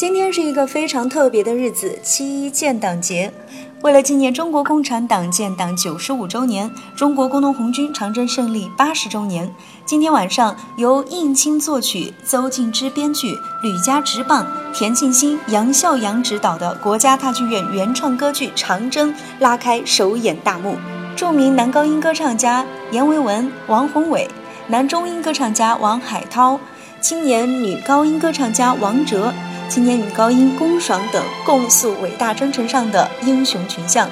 今天是一个非常特别的日子——七一建党节。为了纪念中国共产党建党九十五周年、中国工农红军长征胜利八十周年，今天晚上由应钦作曲、邹静之编剧、吕嘉执棒、田沁鑫、杨孝阳执导的国家大剧院原创歌剧《长征》拉开首演大幕。著名男高音歌唱家阎维文、王宏伟，男中音歌唱家王海涛，青年女高音歌唱家王哲。青年女高音龚爽等共诉伟大征程上的英雄群像。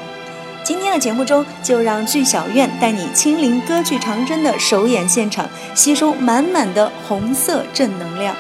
今天的节目中，就让剧小院带你亲临歌剧《长征》的首演现场，吸收满满的红色正能量。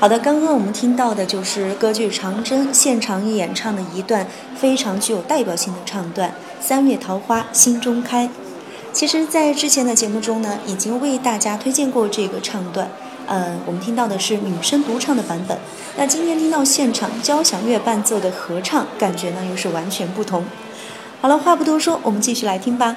好的，刚刚我们听到的就是歌剧《长征》现场演唱的一段非常具有代表性的唱段《三月桃花心中开》。其实，在之前的节目中呢，已经为大家推荐过这个唱段。呃，我们听到的是女生独唱的版本。那今天听到现场交响乐伴奏的合唱，感觉呢又是完全不同。好了，话不多说，我们继续来听吧。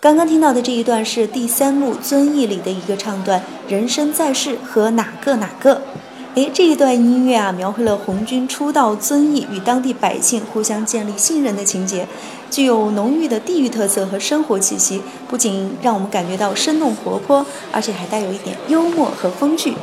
刚刚听到的这一段是第三幕《遵义》里的一个唱段，《人生在世和哪个哪个》。诶，这一段音乐啊，描绘了红军初到遵义与当地百姓互相建立信任的情节，具有浓郁的地域特色和生活气息，不仅让我们感觉到生动活泼，而且还带有一点幽默和风趣。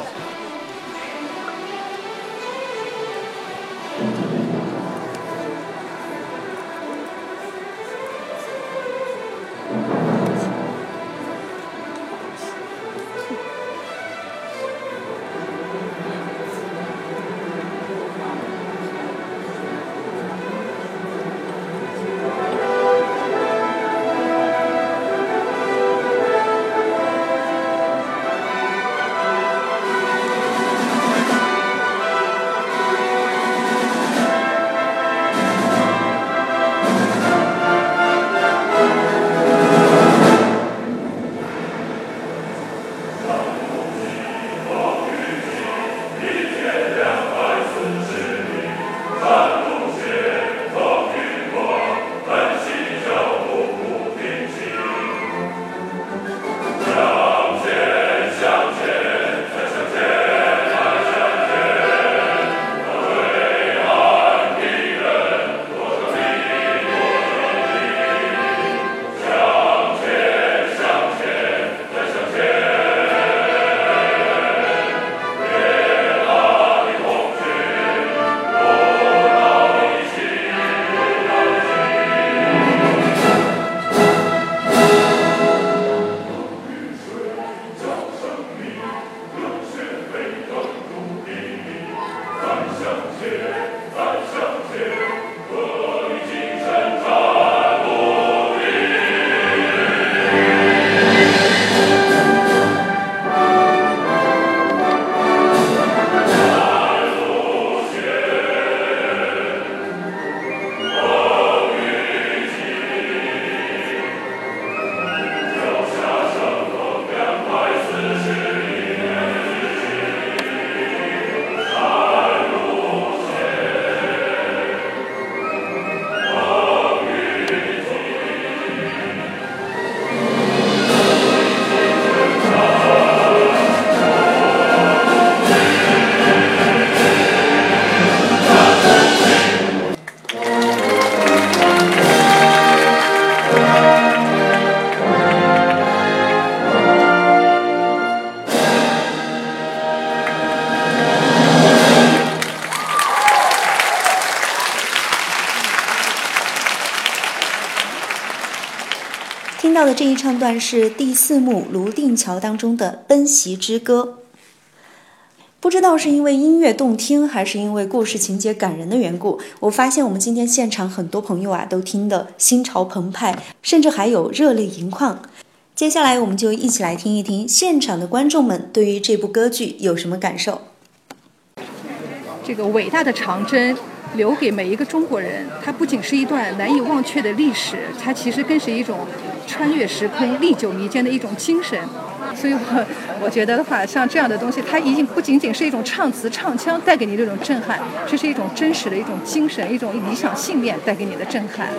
这一唱段是第四幕《泸定桥》当中的《奔袭之歌》。不知道是因为音乐动听，还是因为故事情节感人的缘故，我发现我们今天现场很多朋友啊，都听得心潮澎湃，甚至还有热泪盈眶。接下来，我们就一起来听一听现场的观众们对于这部歌剧有什么感受。这个伟大的长征。留给每一个中国人，它不仅是一段难以忘却的历史，它其实更是一种穿越时空、历久弥坚的一种精神。所以我我觉得的话，像这样的东西，它已经不仅仅是一种唱词、唱腔带给你这种震撼，这是一种真实的一种精神、一种理想信念带给你的震撼。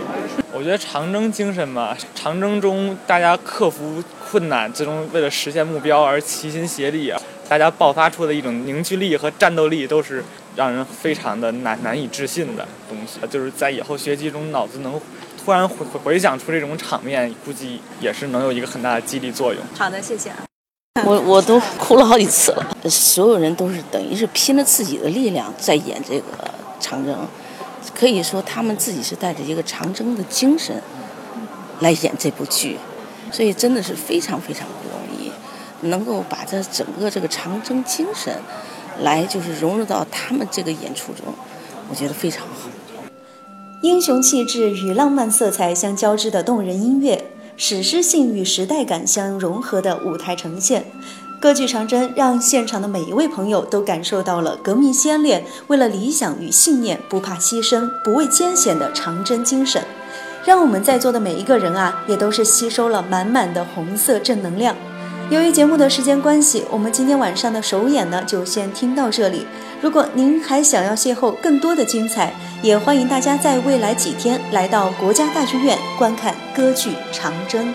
我觉得长征精神嘛，长征中大家克服困难，最终为了实现目标而齐心协力啊，大家爆发出的一种凝聚力和战斗力都是。让人非常的难难以置信的东西，就是在以后学习中脑子能突然回回想出这种场面，估计也是能有一个很大的激励作用。好的，谢谢。我我都哭了好几次了，所有人都是等于是拼了自己的力量在演这个长征，可以说他们自己是带着一个长征的精神来演这部剧，所以真的是非常非常不容易，能够把这整个这个长征精神。来就是融入到他们这个演出中，我觉得非常好。英雄气质与浪漫色彩相交织的动人音乐，史诗性与时代感相融合的舞台呈现，歌剧《长征》让现场的每一位朋友都感受到了革命先烈为了理想与信念不怕牺牲、不畏艰险的长征精神，让我们在座的每一个人啊，也都是吸收了满满的红色正能量。由于节目的时间关系，我们今天晚上的首演呢就先听到这里。如果您还想要邂逅更多的精彩，也欢迎大家在未来几天来到国家大剧院观看歌剧《长征》。